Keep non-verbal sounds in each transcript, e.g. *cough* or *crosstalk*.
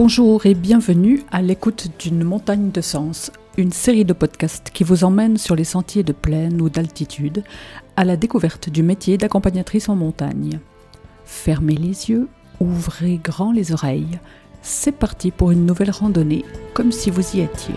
Bonjour et bienvenue à l'écoute d'une montagne de sens, une série de podcasts qui vous emmène sur les sentiers de plaine ou d'altitude à la découverte du métier d'accompagnatrice en montagne. Fermez les yeux, ouvrez grand les oreilles. C'est parti pour une nouvelle randonnée, comme si vous y étiez.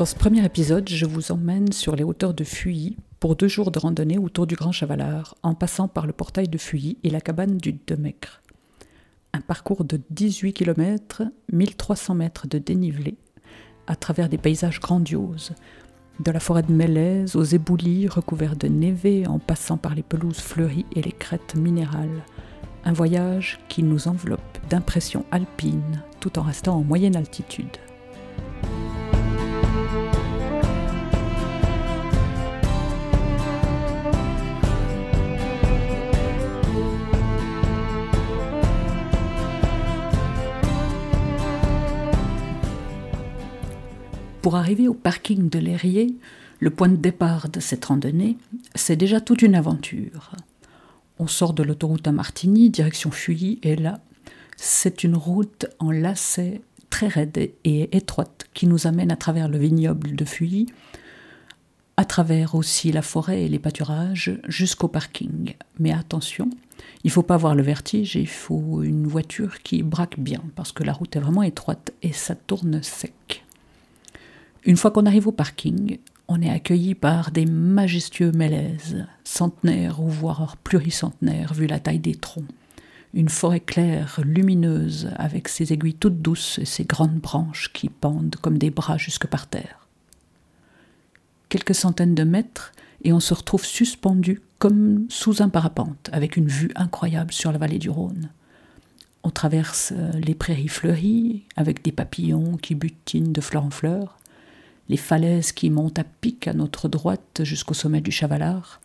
Dans ce premier épisode, je vous emmène sur les hauteurs de Fuy pour deux jours de randonnée autour du Grand Chavalard, en passant par le portail de Fuy et la cabane du Demecre. Un parcours de 18 km, 1300 mètres de dénivelé, à travers des paysages grandioses, de la forêt de Mélèze aux éboulis recouverts de névé en passant par les pelouses fleuries et les crêtes minérales. Un voyage qui nous enveloppe d'impressions alpines tout en restant en moyenne altitude. Pour arriver au parking de l'Airier, le point de départ de cette randonnée, c'est déjà toute une aventure. On sort de l'autoroute à Martigny, direction Fuilly, et là, c'est une route en lacet très raide et étroite qui nous amène à travers le vignoble de Fuilly, à travers aussi la forêt et les pâturages jusqu'au parking. Mais attention, il ne faut pas avoir le vertige, il faut une voiture qui braque bien parce que la route est vraiment étroite et ça tourne sec. Une fois qu'on arrive au parking, on est accueilli par des majestueux mélèzes, centenaires ou voire pluricentenaires vu la taille des troncs. Une forêt claire, lumineuse, avec ses aiguilles toutes douces et ses grandes branches qui pendent comme des bras jusque par terre. Quelques centaines de mètres et on se retrouve suspendu comme sous un parapente, avec une vue incroyable sur la vallée du Rhône. On traverse les prairies fleuries, avec des papillons qui butinent de fleur en fleur, les falaises qui montent à pic à notre droite jusqu'au sommet du Chavalard.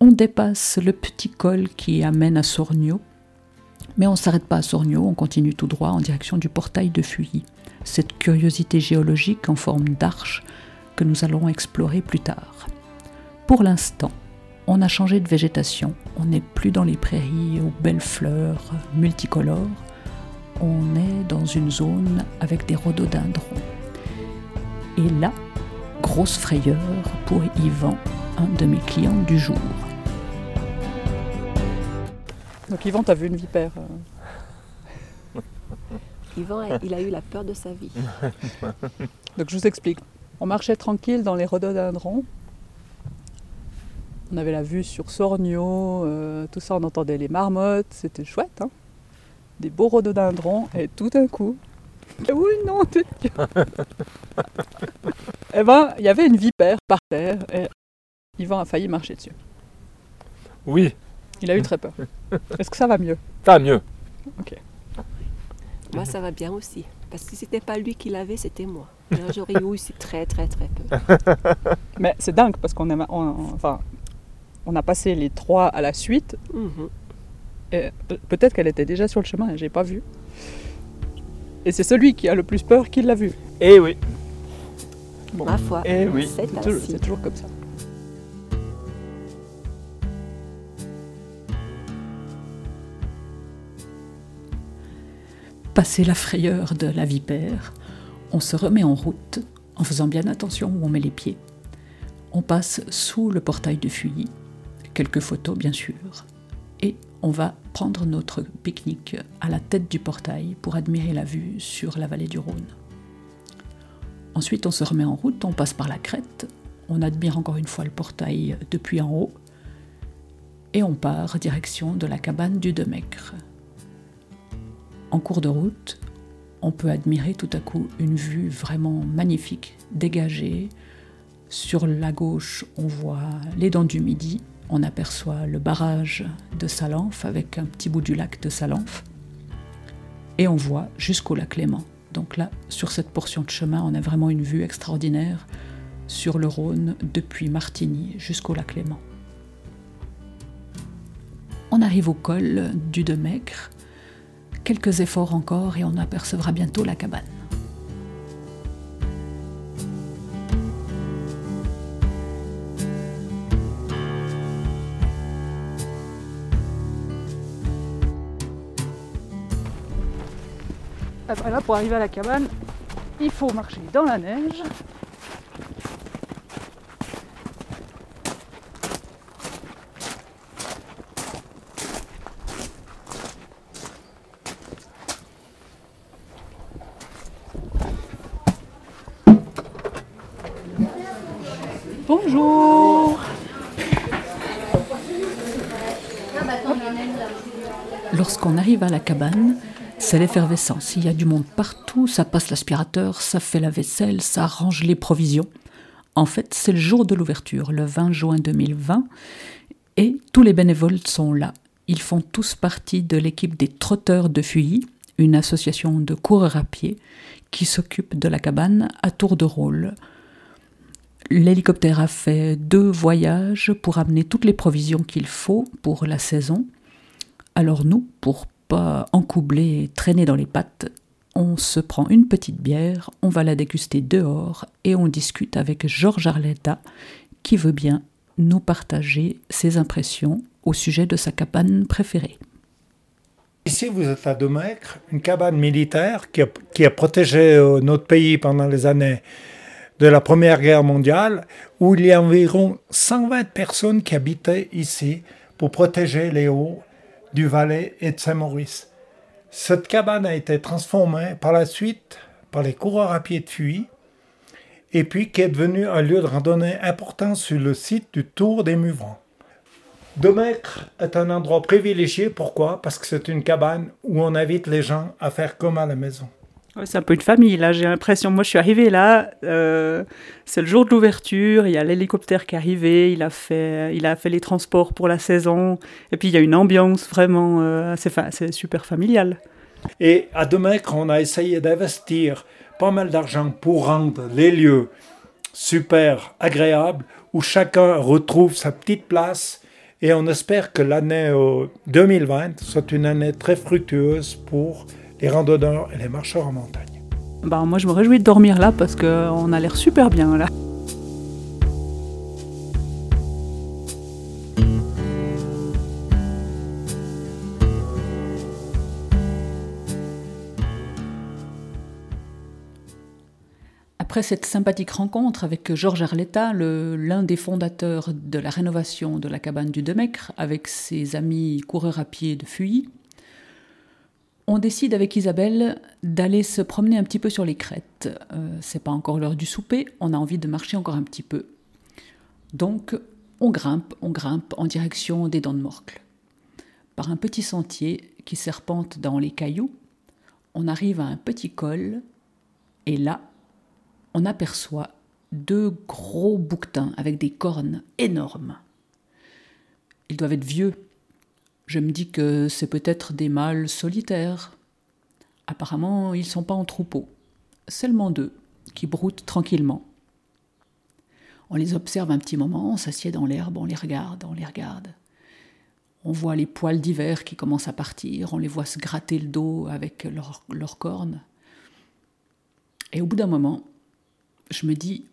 On dépasse le petit col qui amène à Sorgno, mais on ne s'arrête pas à Sorgno, on continue tout droit en direction du portail de Fuilly, cette curiosité géologique en forme d'arche que nous allons explorer plus tard. Pour l'instant, on a changé de végétation, on n'est plus dans les prairies aux belles fleurs multicolores, on est dans une zone avec des rhododendrons. Et là, grosse frayeur pour Yvan, un de mes clients du jour. Donc Yvan, t'as vu une vipère euh *laughs* Yvan, il a eu la peur de sa vie. *laughs* Donc je vous explique. On marchait tranquille dans les rhododendrons. On avait la vue sur Sorgno, euh, tout ça, on entendait les marmottes, c'était chouette. Hein Des beaux rhododendrons, et tout d'un coup, oui, non, *laughs* Eh ben, il y avait une vipère par terre et Yvan a failli marcher dessus. Oui. Il a eu très peur. *laughs* Est-ce que ça va mieux? Ça va mieux. Ok. Moi, ça va bien aussi. Parce que si c'était pas lui qui l'avait, c'était moi. J'aurais eu aussi très, très, très peur. *laughs* Mais c'est dingue parce qu'on a, enfin, on a passé les trois à la suite. Mhm. Et peut-être qu'elle était déjà sur le chemin et j'ai pas vu. Et c'est celui qui a le plus peur qui l'a vu. Eh oui. Ma foi. Eh oui. C'est toujours, comme ça. Passé la frayeur de la vipère, on se remet en route en faisant bien attention où on met les pieds. On passe sous le portail de Fuilly, quelques photos bien sûr, et on va prendre notre pique-nique à la tête du portail pour admirer la vue sur la vallée du Rhône. Ensuite, on se remet en route, on passe par la crête, on admire encore une fois le portail depuis en haut, et on part direction de la cabane du Demecre. En cours de route, on peut admirer tout à coup une vue vraiment magnifique, dégagée. Sur la gauche, on voit les dents du Midi, on aperçoit le barrage de Salanf avec un petit bout du lac de Salanf. Et on voit jusqu'au lac Léman. Donc là, sur cette portion de chemin, on a vraiment une vue extraordinaire sur le Rhône depuis Martigny jusqu'au lac Léman. On arrive au col du Demecre, quelques efforts encore et on apercevra bientôt la cabane. Ah bah là, pour arriver à la cabane, il faut marcher dans la neige. Bonjour Lorsqu'on arrive à la cabane, c'est l'effervescence. Il y a du monde partout, ça passe l'aspirateur, ça fait la vaisselle, ça range les provisions. En fait, c'est le jour de l'ouverture, le 20 juin 2020, et tous les bénévoles sont là. Ils font tous partie de l'équipe des Trotteurs de Fuilly, une association de coureurs à pied qui s'occupe de la cabane à tour de rôle. L'hélicoptère a fait deux voyages pour amener toutes les provisions qu'il faut pour la saison. Alors nous, pour et traîner dans les pattes, on se prend une petite bière, on va la déguster dehors et on discute avec Georges Arletta qui veut bien nous partager ses impressions au sujet de sa cabane préférée. Ici, vous êtes à Domecq, une cabane militaire qui a, qui a protégé euh, notre pays pendant les années de la Première Guerre mondiale, où il y a environ 120 personnes qui habitaient ici pour protéger les hauts du Valais et de Saint-Maurice. Cette cabane a été transformée par la suite par les coureurs à pied de fuite, et puis qui est devenue un lieu de randonnée important sur le site du Tour des Muvrons. Domecq est un endroit privilégié, pourquoi? Parce que c'est une cabane où on invite les gens à faire comme à la maison. C'est un peu une famille, là, j'ai l'impression. Moi, je suis arrivée là, euh, c'est le jour de l'ouverture, il y a l'hélicoptère qui est arrivé, il a, fait, il a fait les transports pour la saison, et puis il y a une ambiance vraiment, euh, c'est, c'est super familial. Et à Domecq, on a essayé d'investir pas mal d'argent pour rendre les lieux super agréables, où chacun retrouve sa petite place. Et on espère que l'année euh, 2020 soit une année très fructueuse pour les randonneurs et les marcheurs en montagne. Ben, moi, je me réjouis de dormir là parce qu'on a l'air super bien là. Après cette sympathique rencontre avec Georges Arletta, le- l'un des fondateurs de la rénovation de la cabane du Demecq, avec ses amis coureurs à pied de Fuy, on décide avec Isabelle d'aller se promener un petit peu sur les crêtes. Euh, c'est pas encore l'heure du souper, on a envie de marcher encore un petit peu. Donc, on grimpe, on grimpe en direction des Dents de Morcle. Par un petit sentier qui serpente dans les cailloux, on arrive à un petit col, et là, on aperçoit deux gros bouquetins avec des cornes énormes. Ils doivent être vieux. Je me dis que c'est peut-être des mâles solitaires. Apparemment, ils sont pas en troupeau. Seulement deux, qui broutent tranquillement. On les observe un petit moment, on s'assied dans l'herbe, on les regarde, on les regarde. On voit les poils d'hiver qui commencent à partir, on les voit se gratter le dos avec leurs cornes. Et au bout d'un moment, je me dis,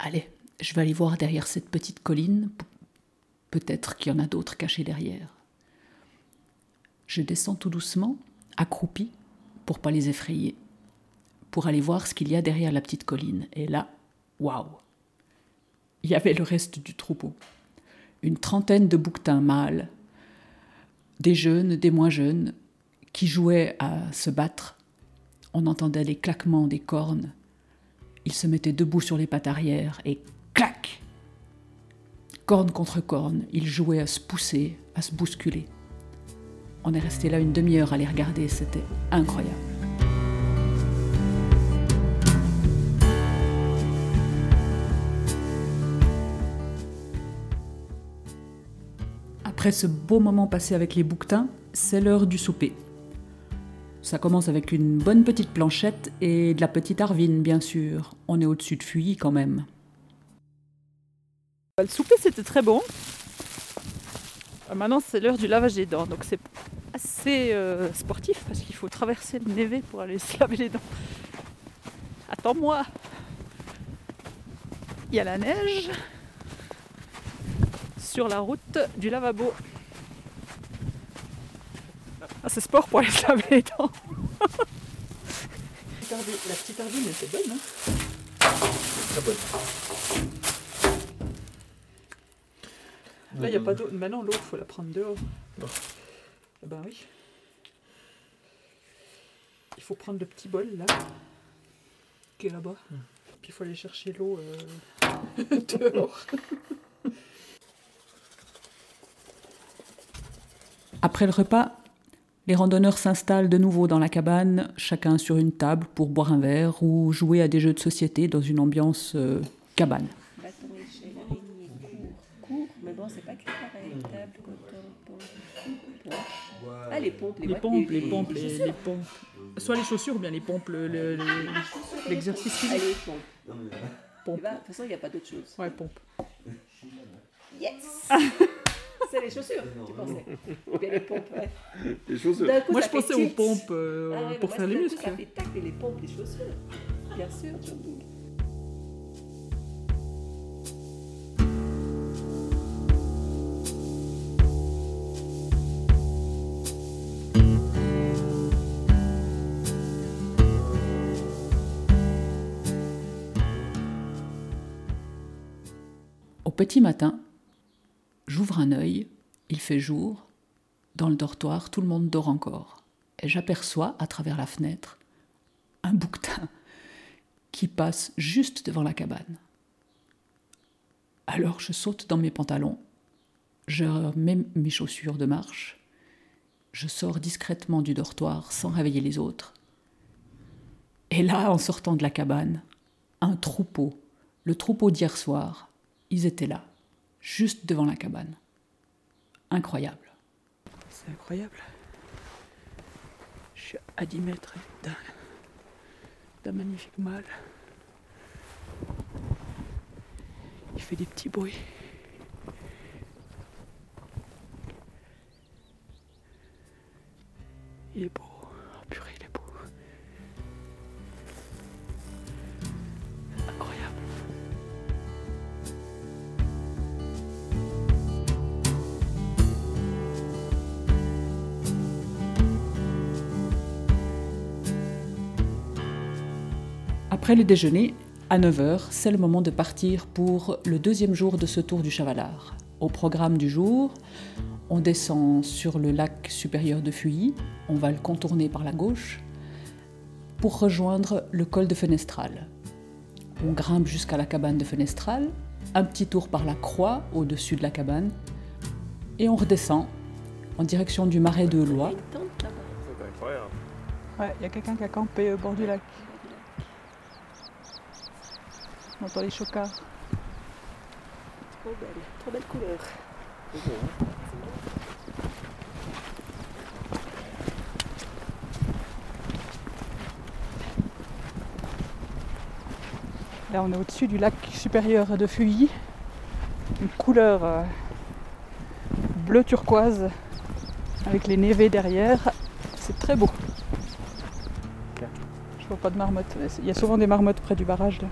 allez, je vais aller voir derrière cette petite colline. Pe- Peut-être qu'il y en a d'autres cachés derrière. Je descends tout doucement, accroupi, pour pas les effrayer, pour aller voir ce qu'il y a derrière la petite colline. Et là, waouh Il y avait le reste du troupeau. Une trentaine de bouquetins mâles, des jeunes, des moins jeunes, qui jouaient à se battre. On entendait les claquements des cornes. Ils se mettaient debout sur les pattes arrière et clac Corne contre corne, ils jouaient à se pousser, à se bousculer. On est resté là une demi-heure à les regarder, c'était incroyable. Après ce beau moment passé avec les bouquetins, c'est l'heure du souper. Ça commence avec une bonne petite planchette et de la petite arvine, bien sûr. On est au-dessus de Fuy quand même. Le souper, c'était très bon. Euh, Maintenant, c'est l'heure du lavage des dents, donc c'est assez euh, sportif parce qu'il faut traverser le névé pour aller *laughs* se laver les dents. Attends-moi Il y a la neige sur la route du lavabo. Ah, c'est sport pour aller se laver les dents. la petite ardine était bonne, hein? Très bonne. Là, il n'y a pas d'eau. Maintenant, l'eau, il faut la prendre dehors. Eh ben oui. Il faut prendre le petit bol, là, qui est là-bas. Puis il faut aller chercher l'eau euh, *laughs* dehors. Après le repas, les randonneurs s'installent de nouveau dans la cabane, chacun sur une table pour boire un verre ou jouer à des jeux de société dans une ambiance euh, cabane. Bâton, échelle, araignée, court, court, mais bon, c'est pas que pareil. Table, coton, pompe, pompe. Les pompes, les, pompes, les pompes, les les, chaussures. les pompes. Soit les chaussures ou bien les pompes, le- le- le- l'exercice Ah, physique. les pompes. Pompe. Eh ben, De toute façon, il n'y a pas d'autre chose. Ouais, pompe. Yes *laughs* C'est les chaussures, tu pensais. Ou bien les pompes, ouais. Les chaussures. Coup, Moi, je pensais aux pompes euh, Ah ouais, pour faire les muscles. Ça fait tac, et les pompes, les chaussures. Bien sûr, petit matin, j'ouvre un œil, il fait jour, dans le dortoir, tout le monde dort encore. Et j'aperçois, à travers la fenêtre, un bouquetin qui passe juste devant la cabane. Alors je saute dans mes pantalons, je mets mes chaussures de marche, je sors discrètement du dortoir sans réveiller les autres. Et là, en sortant de la cabane, un troupeau, le troupeau d'hier soir, ils étaient là, juste devant la cabane. Incroyable. C'est incroyable. Je suis à 10 mètres d'un, magnifique mâle. Il fait des petits bruits. Il est beau. Après le déjeuner, à 9h, c'est le moment de partir pour le deuxième jour de ce tour du Chavalard. Au programme du jour, on descend sur le lac supérieur de Fuilly, on va le contourner par la gauche pour rejoindre le col de Fenestral. On grimpe jusqu'à la cabane de Fenestral, un petit tour par la croix au-dessus de la cabane, et on redescend en direction du marais de Lois. Ouais, il y a quelqu'un qui a campé au bord du lac. On entend les chocards. Trop belle, trop belle couleur. Là, on est au-dessus du lac supérieur de Fuilly. Une couleur euh, bleu turquoise avec les névés derrière. C'est très beau. Je vois pas de marmotte. mais Il y a souvent des marmottes près du barrage là.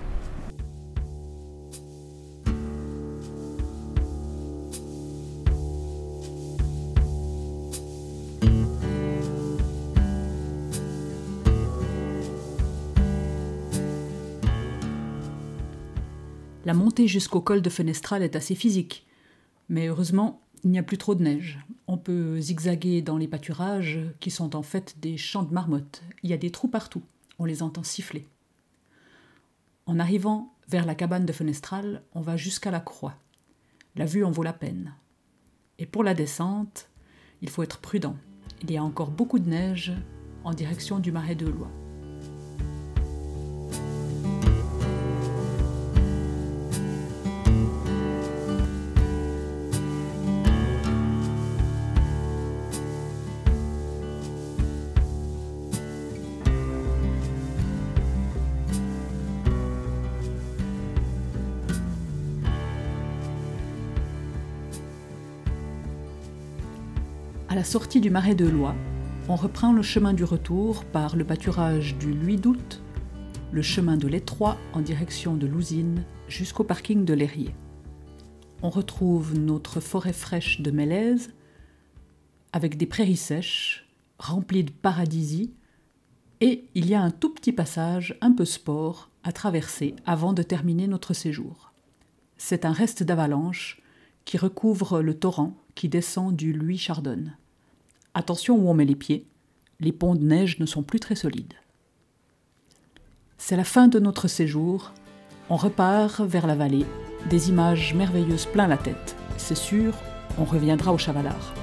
La montée jusqu'au col de Fenestral est assez physique, mais heureusement, il n'y a plus trop de neige. On peut zigzaguer dans les pâturages qui sont en fait des champs de marmottes. Il y a des trous partout, on les entend siffler. En arrivant vers la cabane de Fenestral, on va jusqu'à la croix. La vue en vaut la peine. Et pour la descente, il faut être prudent. Il y a encore beaucoup de neige en direction du marais de Lois. À la sortie du marais de Lois, On reprend le chemin du retour par le pâturage du Luy d'août, le chemin de l'Étroit en direction de l'usine jusqu'au parking de l'Airier. On retrouve notre forêt fraîche de Mélèze avec des prairies sèches remplies de paradisie et il y a un tout petit passage un peu sport à traverser avant de terminer notre séjour. C'est un reste d'avalanche qui recouvre le torrent qui descend du Luy Chardonne. Attention où on met les pieds, les ponts de neige ne sont plus très solides. C'est la fin de notre séjour, on repart vers la vallée, des images merveilleuses plein la tête. C'est sûr, on reviendra au Chavalard.